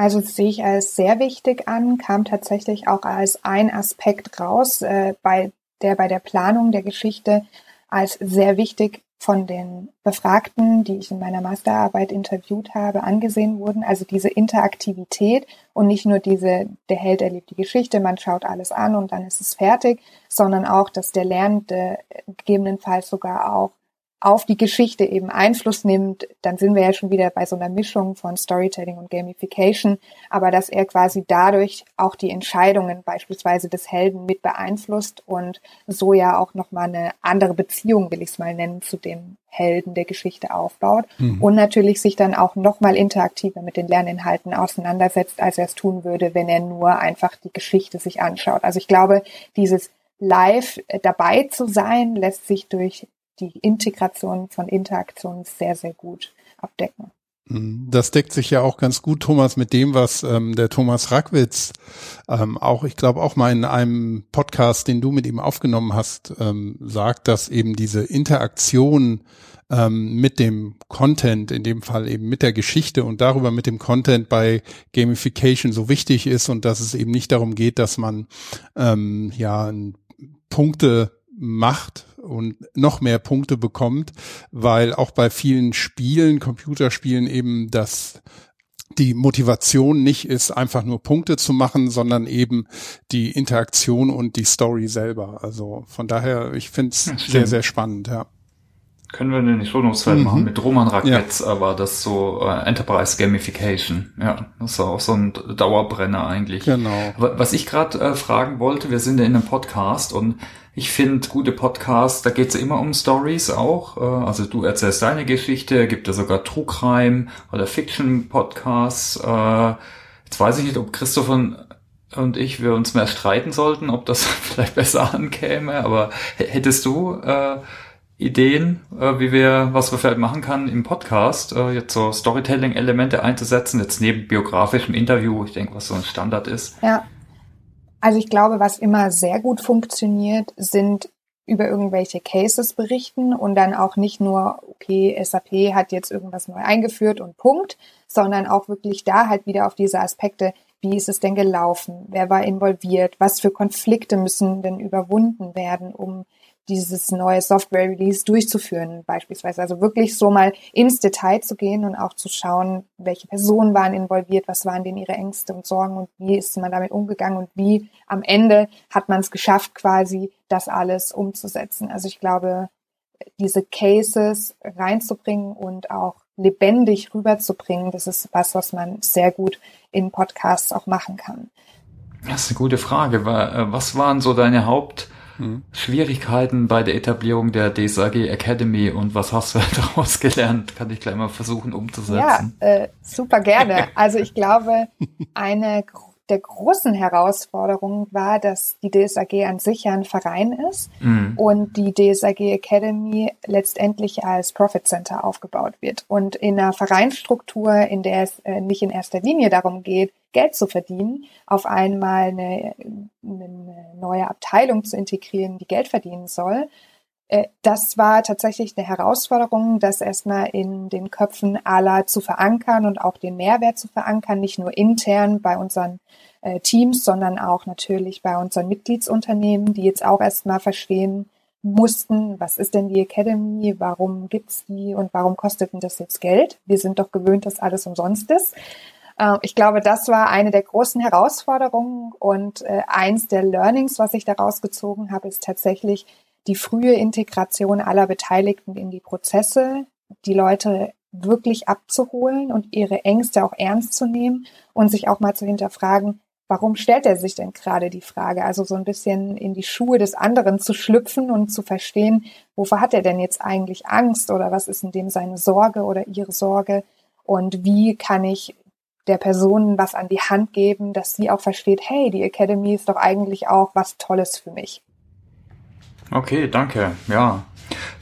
Also sehe ich als sehr wichtig an, kam tatsächlich auch als ein Aspekt raus, äh, bei der bei der Planung der Geschichte als sehr wichtig von den Befragten, die ich in meiner Masterarbeit interviewt habe, angesehen wurden. Also diese Interaktivität und nicht nur diese, der Held erlebt die Geschichte, man schaut alles an und dann ist es fertig, sondern auch, dass der Lernende gegebenenfalls sogar auch auf die Geschichte eben Einfluss nimmt, dann sind wir ja schon wieder bei so einer Mischung von Storytelling und Gamification, aber dass er quasi dadurch auch die Entscheidungen beispielsweise des Helden mit beeinflusst und so ja auch nochmal eine andere Beziehung, will ich es mal nennen, zu dem Helden der Geschichte aufbaut mhm. und natürlich sich dann auch nochmal interaktiver mit den Lerninhalten auseinandersetzt, als er es tun würde, wenn er nur einfach die Geschichte sich anschaut. Also ich glaube, dieses live dabei zu sein, lässt sich durch die Integration von Interaktionen sehr, sehr gut abdecken. Mhm. Das deckt sich ja auch ganz gut, Thomas, mit dem, was ähm, der Thomas Rackwitz ähm, auch, ich glaube, auch mal in einem Podcast, den du mit ihm aufgenommen hast, ähm, sagt, dass eben diese Interaktion ähm, mit dem Content, in dem Fall eben mit der Geschichte und darüber mit dem Content bei Gamification so wichtig ist und dass es eben nicht darum geht, dass man ähm, ja Punkte macht und noch mehr Punkte bekommt, weil auch bei vielen Spielen, Computerspielen eben das die Motivation nicht ist, einfach nur Punkte zu machen, sondern eben die Interaktion und die Story selber. Also von daher, ich finde es sehr, sehr spannend, ja. Können wir in den Shownotes mhm. machen. Mit Roman Racketz ja. war das so äh, Enterprise Gamification. Ja, das war auch so ein Dauerbrenner eigentlich. Genau. Was ich gerade äh, fragen wollte, wir sind ja in einem Podcast und ich finde gute Podcasts, da geht es immer um Stories auch. Äh, also du erzählst deine Geschichte, gibt es sogar True Crime oder Fiction Podcasts. Äh, jetzt weiß ich nicht, ob Christoph und, und ich wir uns mehr streiten sollten, ob das vielleicht besser ankäme, aber hättest du äh, Ideen, äh, wie wir, was wir vielleicht machen kann im Podcast, äh, jetzt so Storytelling-Elemente einzusetzen, jetzt neben biografischem Interview, ich denke, was so ein Standard ist. Ja. Also ich glaube, was immer sehr gut funktioniert, sind über irgendwelche Cases berichten und dann auch nicht nur, okay, SAP hat jetzt irgendwas neu eingeführt und Punkt, sondern auch wirklich da halt wieder auf diese Aspekte, wie ist es denn gelaufen, wer war involviert, was für Konflikte müssen denn überwunden werden, um dieses neue Software-Release durchzuführen beispielsweise. Also wirklich so mal ins Detail zu gehen und auch zu schauen, welche Personen waren involviert, was waren denn ihre Ängste und Sorgen und wie ist man damit umgegangen und wie am Ende hat man es geschafft, quasi das alles umzusetzen. Also ich glaube, diese Cases reinzubringen und auch lebendig rüberzubringen, das ist was, was man sehr gut in Podcasts auch machen kann. Das ist eine gute Frage. Äh, was waren so deine Haupt- Mhm. Schwierigkeiten bei der Etablierung der DSAG Academy und was hast du daraus gelernt? Kann ich gleich mal versuchen umzusetzen. Ja, äh, super gerne. Also ich glaube, eine der großen Herausforderungen war, dass die DSAG an sich ja ein Verein ist mhm. und die DSAG Academy letztendlich als Profit Center aufgebaut wird. Und in einer Vereinsstruktur, in der es äh, nicht in erster Linie darum geht, Geld zu verdienen, auf einmal eine, eine neue Abteilung zu integrieren, die Geld verdienen soll. Äh, das war tatsächlich eine Herausforderung, das erstmal in den Köpfen aller zu verankern und auch den Mehrwert zu verankern, nicht nur intern bei unseren äh, Teams, sondern auch natürlich bei unseren Mitgliedsunternehmen, die jetzt auch erstmal verstehen mussten, was ist denn die Academy, warum gibt's die und warum kostet denn das jetzt Geld? Wir sind doch gewöhnt, dass alles umsonst ist. Äh, ich glaube, das war eine der großen Herausforderungen und äh, eins der Learnings, was ich daraus gezogen habe, ist tatsächlich die frühe Integration aller Beteiligten in die Prozesse, die Leute wirklich abzuholen und ihre Ängste auch ernst zu nehmen und sich auch mal zu hinterfragen, warum stellt er sich denn gerade die Frage? Also so ein bisschen in die Schuhe des anderen zu schlüpfen und zu verstehen, wovor hat er denn jetzt eigentlich Angst oder was ist in dem seine Sorge oder ihre Sorge und wie kann ich der Person was an die Hand geben, dass sie auch versteht, hey, die Academy ist doch eigentlich auch was Tolles für mich. Okay, danke. Ja.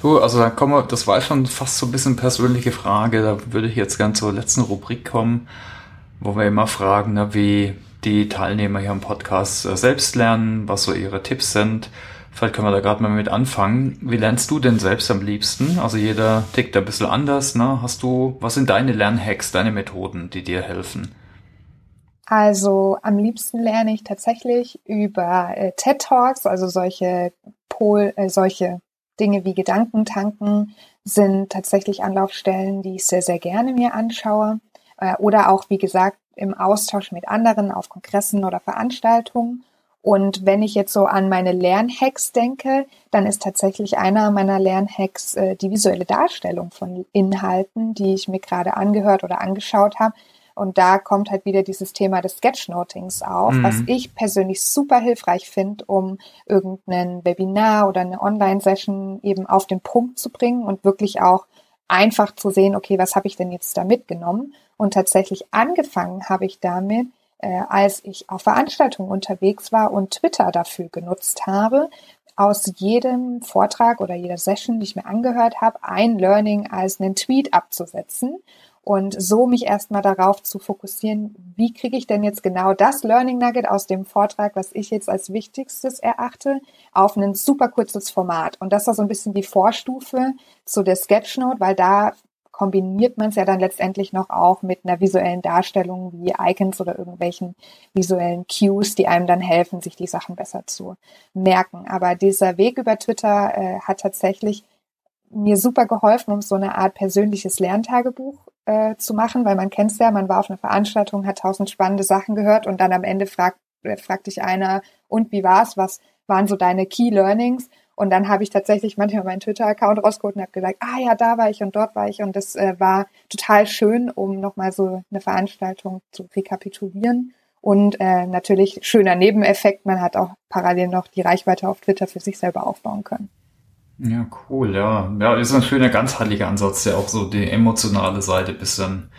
Du, also da kommen wir, das war schon fast so ein bisschen persönliche Frage. Da würde ich jetzt ganz zur letzten Rubrik kommen, wo wir immer fragen, wie die Teilnehmer hier im Podcast äh, selbst lernen, was so ihre Tipps sind. Vielleicht können wir da gerade mal mit anfangen. Wie lernst du denn selbst am liebsten? Also jeder tickt ein bisschen anders. Ne? Hast du, was sind deine Lernhacks, deine Methoden, die dir helfen? Also am liebsten lerne ich tatsächlich über äh, TED Talks, also solche Pol, äh, solche Dinge wie Gedankentanken sind tatsächlich Anlaufstellen, die ich sehr, sehr gerne mir anschaue. Äh, oder auch, wie gesagt, im Austausch mit anderen auf Kongressen oder Veranstaltungen. Und wenn ich jetzt so an meine Lernhacks denke, dann ist tatsächlich einer meiner Lernhacks äh, die visuelle Darstellung von Inhalten, die ich mir gerade angehört oder angeschaut habe. Und da kommt halt wieder dieses Thema des Sketchnotings auf, mhm. was ich persönlich super hilfreich finde, um irgendein Webinar oder eine Online-Session eben auf den Punkt zu bringen und wirklich auch einfach zu sehen, okay, was habe ich denn jetzt da mitgenommen? Und tatsächlich angefangen habe ich damit, äh, als ich auf Veranstaltungen unterwegs war und Twitter dafür genutzt habe, aus jedem Vortrag oder jeder Session, die ich mir angehört habe, ein Learning als einen Tweet abzusetzen und so mich erstmal darauf zu fokussieren, wie kriege ich denn jetzt genau das Learning Nugget aus dem Vortrag, was ich jetzt als wichtigstes erachte, auf ein super kurzes Format. Und das war so ein bisschen die Vorstufe zu der Sketchnote, weil da kombiniert man es ja dann letztendlich noch auch mit einer visuellen Darstellung wie Icons oder irgendwelchen visuellen Cues, die einem dann helfen, sich die Sachen besser zu merken. Aber dieser Weg über Twitter äh, hat tatsächlich mir super geholfen, um so eine Art persönliches Lerntagebuch äh, zu machen, weil man kennt es ja, man war auf einer Veranstaltung, hat tausend spannende Sachen gehört und dann am Ende fragt, äh, fragt dich einer, und wie war's? Was waren so deine Key Learnings? Und dann habe ich tatsächlich manchmal meinen Twitter-Account rausgeholt und habe gesagt, ah ja, da war ich und dort war ich. Und das äh, war total schön, um nochmal so eine Veranstaltung zu rekapitulieren. Und äh, natürlich schöner Nebeneffekt, man hat auch parallel noch die Reichweite auf Twitter für sich selber aufbauen können. Ja, cool, ja. Ja, ist ein schöner ganzheitlicher Ansatz, der auch so die emotionale Seite bisschen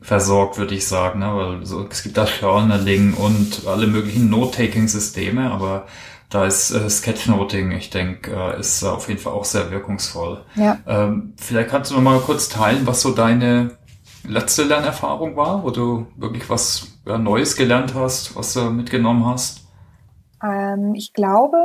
versorgt, würde ich sagen. Ne? Weil so, es gibt da Journaling und alle möglichen Note-Taking-Systeme, aber da ist äh, Sketchnoting, ich denke, äh, ist auf jeden Fall auch sehr wirkungsvoll. Ja. Ähm, vielleicht kannst du noch mal kurz teilen, was so deine letzte Lernerfahrung war, wo du wirklich was ja, Neues gelernt hast, was du mitgenommen hast? Ähm, ich glaube,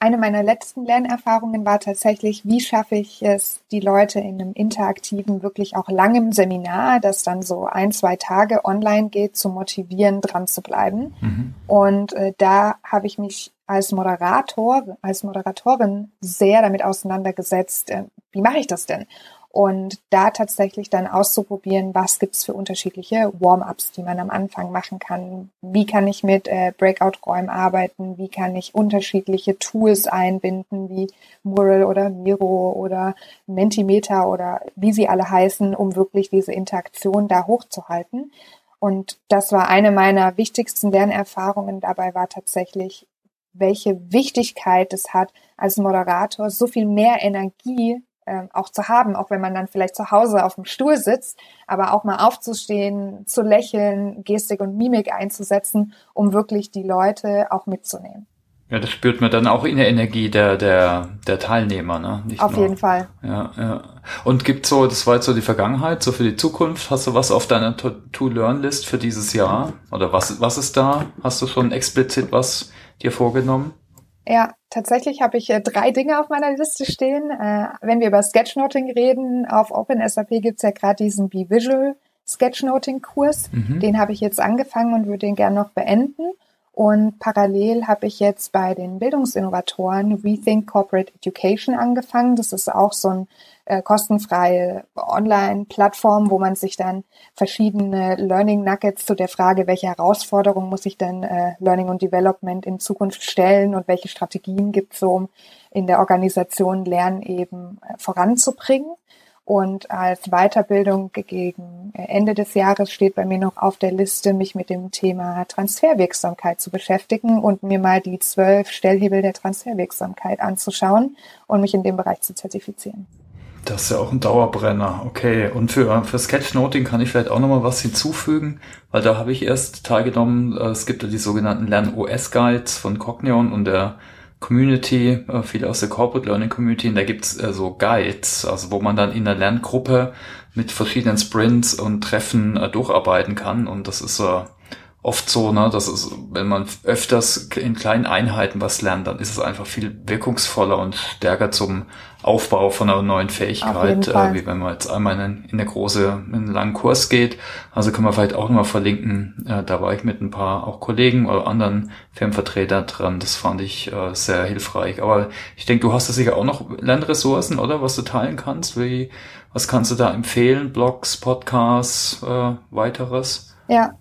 eine meiner letzten Lernerfahrungen war tatsächlich, wie schaffe ich es, die Leute in einem interaktiven, wirklich auch langem Seminar, das dann so ein, zwei Tage online geht, zu motivieren, dran zu bleiben. Mhm. Und äh, da habe ich mich als Moderator, als Moderatorin sehr damit auseinandergesetzt, äh, wie mache ich das denn? Und da tatsächlich dann auszuprobieren, was gibt's für unterschiedliche Warm-ups, die man am Anfang machen kann. Wie kann ich mit äh, Breakout-Räumen arbeiten? Wie kann ich unterschiedliche Tools einbinden, wie Mural oder Miro oder Mentimeter oder wie sie alle heißen, um wirklich diese Interaktion da hochzuhalten. Und das war eine meiner wichtigsten Lernerfahrungen dabei war tatsächlich, welche Wichtigkeit es hat, als Moderator so viel mehr Energie auch zu haben, auch wenn man dann vielleicht zu Hause auf dem Stuhl sitzt, aber auch mal aufzustehen, zu lächeln, Gestik und Mimik einzusetzen, um wirklich die Leute auch mitzunehmen. Ja, das spürt man dann auch in der Energie der, der, der Teilnehmer, ne? Nicht auf nur. jeden Fall. Ja, ja. Und gibt so, das war jetzt so die Vergangenheit, so für die Zukunft, hast du was auf deiner To-Learn-List für dieses Jahr? Oder was, was ist da? Hast du schon explizit was dir vorgenommen? Ja, tatsächlich habe ich äh, drei Dinge auf meiner Liste stehen. Äh, wenn wir über Sketchnoting reden, auf OpenSAP gibt's ja gerade diesen Be Visual Sketchnoting-Kurs. Mhm. Den habe ich jetzt angefangen und würde den gerne noch beenden. Und parallel habe ich jetzt bei den Bildungsinnovatoren Rethink Corporate Education angefangen. Das ist auch so ein äh, kostenfreie Online-Plattform, wo man sich dann verschiedene Learning Nuggets zu der Frage, welche Herausforderungen muss ich denn äh, Learning und Development in Zukunft stellen und welche Strategien gibt es um in der Organisation Lernen eben äh, voranzubringen. Und als Weiterbildung gegen Ende des Jahres steht bei mir noch auf der Liste, mich mit dem Thema Transferwirksamkeit zu beschäftigen und mir mal die zwölf Stellhebel der Transferwirksamkeit anzuschauen und mich in dem Bereich zu zertifizieren. Das ist ja auch ein Dauerbrenner. Okay. Und für, für Sketchnoting kann ich vielleicht auch nochmal was hinzufügen, weil da habe ich erst teilgenommen. Es gibt ja die sogenannten Lern-OS-Guides von Cognion und der Community, äh, viele aus der Corporate Learning Community, und da gibt's äh, so Guides, also wo man dann in der Lerngruppe mit verschiedenen Sprints und Treffen äh, durcharbeiten kann. Und das ist äh, oft so, ne, dass es, wenn man öfters in kleinen Einheiten was lernt, dann ist es einfach viel wirkungsvoller und stärker zum Aufbau von einer neuen Fähigkeit, äh, wie wenn man jetzt einmal in, in eine große, in einen langen Kurs geht. Also kann man vielleicht auch nochmal verlinken. Äh, da war ich mit ein paar auch Kollegen oder anderen Firmenvertretern dran. Das fand ich äh, sehr hilfreich. Aber ich denke, du hast da sicher auch noch Lernressourcen, oder? Was du teilen kannst. Wie, was kannst du da empfehlen? Blogs, Podcasts, äh, weiteres? Ja,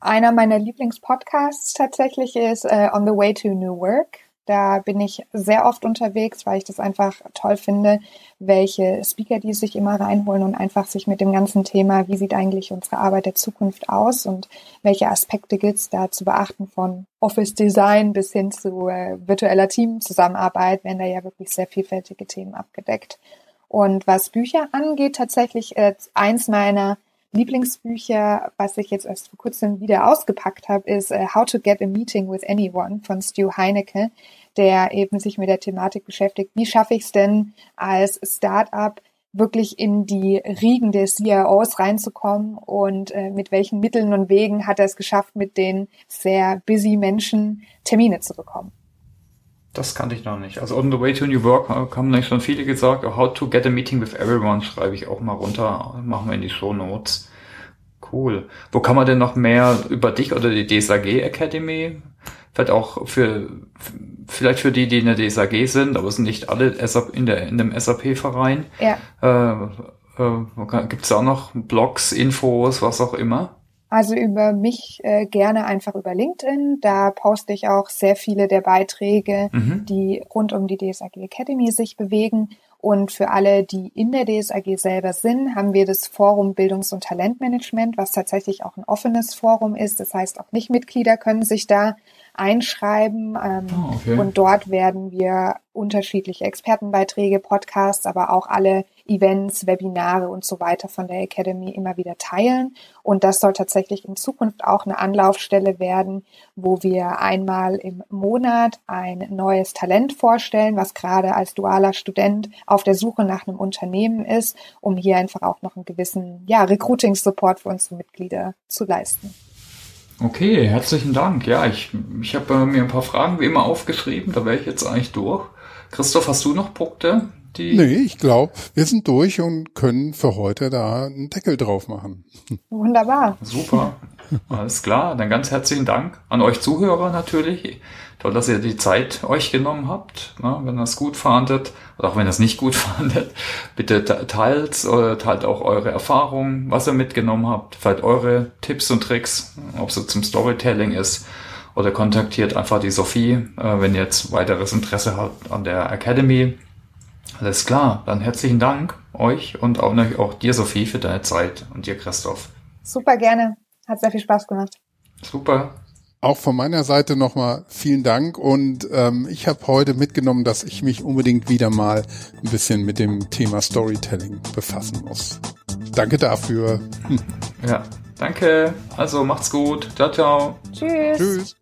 einer meiner Lieblingspodcasts tatsächlich ist uh, On the Way to New Work. Da bin ich sehr oft unterwegs, weil ich das einfach toll finde, welche Speaker die sich immer reinholen und einfach sich mit dem ganzen Thema, wie sieht eigentlich unsere Arbeit der Zukunft aus und welche Aspekte gilt es da zu beachten von Office Design bis hin zu äh, virtueller Teamzusammenarbeit, werden da ja wirklich sehr vielfältige Themen abgedeckt. Und was Bücher angeht, tatsächlich äh, eins meiner Lieblingsbücher, was ich jetzt erst vor kurzem wieder ausgepackt habe, ist uh, How to Get a Meeting with Anyone von Stu Heinecke, der eben sich mit der Thematik beschäftigt, wie schaffe ich es denn als Startup wirklich in die Riegen der CIOs reinzukommen und äh, mit welchen Mitteln und Wegen hat er es geschafft, mit den sehr busy Menschen Termine zu bekommen. Das kannte ich noch nicht. Also on the way to New Work haben nämlich schon viele gesagt. How to get a meeting with everyone schreibe ich auch mal runter. Machen wir in die Show Notes. Cool. Wo kann man denn noch mehr über dich oder die DSAG Academy? Vielleicht auch für, vielleicht für die, die in der DSAG sind, aber es sind nicht alle in, der, in dem SAP-Verein. Ja. Äh, äh, Gibt es auch noch Blogs, Infos, was auch immer? Also über mich äh, gerne einfach über LinkedIn. Da poste ich auch sehr viele der Beiträge, mhm. die rund um die DSAG Academy sich bewegen. Und für alle, die in der DSAG selber sind, haben wir das Forum Bildungs- und Talentmanagement, was tatsächlich auch ein offenes Forum ist. Das heißt, auch Nichtmitglieder können sich da einschreiben. Ähm, oh, okay. Und dort werden wir unterschiedliche Expertenbeiträge, Podcasts, aber auch alle Events, Webinare und so weiter von der Academy immer wieder teilen. Und das soll tatsächlich in Zukunft auch eine Anlaufstelle werden, wo wir einmal im Monat ein neues Talent vorstellen, was gerade als dualer Student auf der Suche nach einem Unternehmen ist, um hier einfach auch noch einen gewissen ja, Recruiting-Support für unsere Mitglieder zu leisten. Okay, herzlichen Dank. Ja, ich, ich habe äh, mir ein paar Fragen wie immer aufgeschrieben, da wäre ich jetzt eigentlich durch. Christoph, hast du noch Punkte? Die nee, ich glaube, wir sind durch und können für heute da einen Deckel drauf machen. Wunderbar. Super. Alles klar. Dann ganz herzlichen Dank an euch Zuhörer natürlich. Toll, dass ihr die Zeit euch genommen habt. Na, wenn ihr es gut fahndet oder auch wenn ihr es nicht gut fahndet, bitte teilt oder teilt auch eure Erfahrungen, was ihr mitgenommen habt, vielleicht eure Tipps und Tricks, ob es zum Storytelling ist oder kontaktiert einfach die Sophie, äh, wenn ihr jetzt weiteres Interesse habt an der Academy. Alles klar, dann herzlichen Dank euch und auch, auch dir, Sophie, für deine Zeit und dir, Christoph. Super gerne. Hat sehr viel Spaß gemacht. Super. Auch von meiner Seite nochmal vielen Dank und ähm, ich habe heute mitgenommen, dass ich mich unbedingt wieder mal ein bisschen mit dem Thema Storytelling befassen muss. Danke dafür. Ja, danke. Also macht's gut. Ciao, ciao. Tschüss. Tschüss.